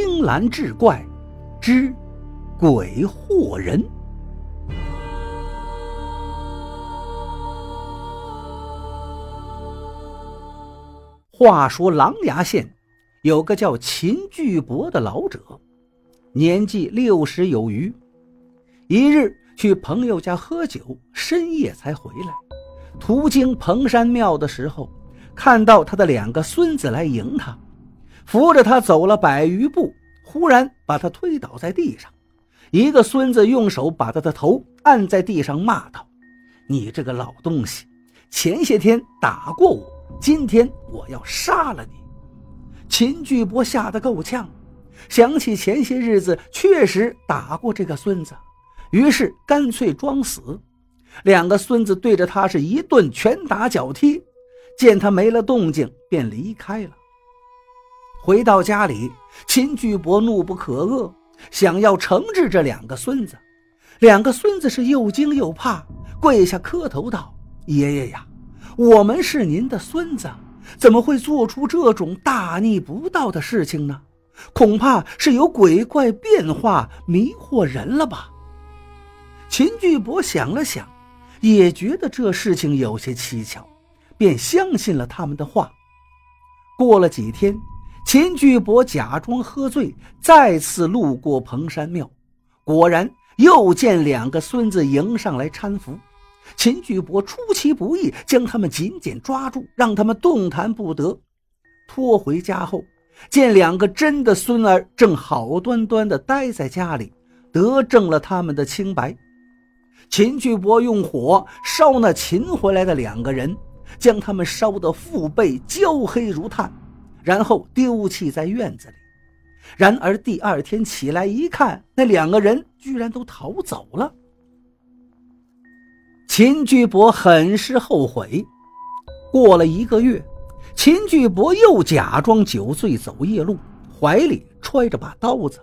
青蓝志怪之鬼惑人。话说琅琊县有个叫秦巨伯的老者，年纪六十有余。一日去朋友家喝酒，深夜才回来。途经蓬山庙的时候，看到他的两个孙子来迎他，扶着他走了百余步，忽然把他推倒在地上。一个孙子用手把他的头按在地上，骂道：“你这个老东西，前些天打过我。”今天我要杀了你！秦巨伯吓得够呛，想起前些日子确实打过这个孙子，于是干脆装死。两个孙子对着他是一顿拳打脚踢，见他没了动静，便离开了。回到家里，秦巨伯怒不可遏，想要惩治这两个孙子。两个孙子是又惊又怕，跪下磕头道：“爷爷呀！”我们是您的孙子，怎么会做出这种大逆不道的事情呢？恐怕是有鬼怪变化迷惑人了吧？秦巨伯想了想，也觉得这事情有些蹊跷，便相信了他们的话。过了几天，秦巨伯假装喝醉，再次路过蓬山庙，果然又见两个孙子迎上来搀扶。秦巨伯出其不意，将他们紧紧抓住，让他们动弹不得。拖回家后，见两个真的孙儿正好端端地待在家里，得证了他们的清白。秦巨伯用火烧那擒回来的两个人，将他们烧得腹背焦黑如炭，然后丢弃在院子里。然而第二天起来一看，那两个人居然都逃走了。秦巨伯很是后悔。过了一个月，秦巨伯又假装酒醉走夜路，怀里揣着把刀子。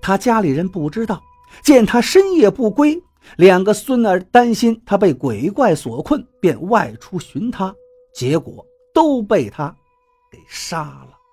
他家里人不知道，见他深夜不归，两个孙儿担心他被鬼怪所困，便外出寻他，结果都被他给杀了。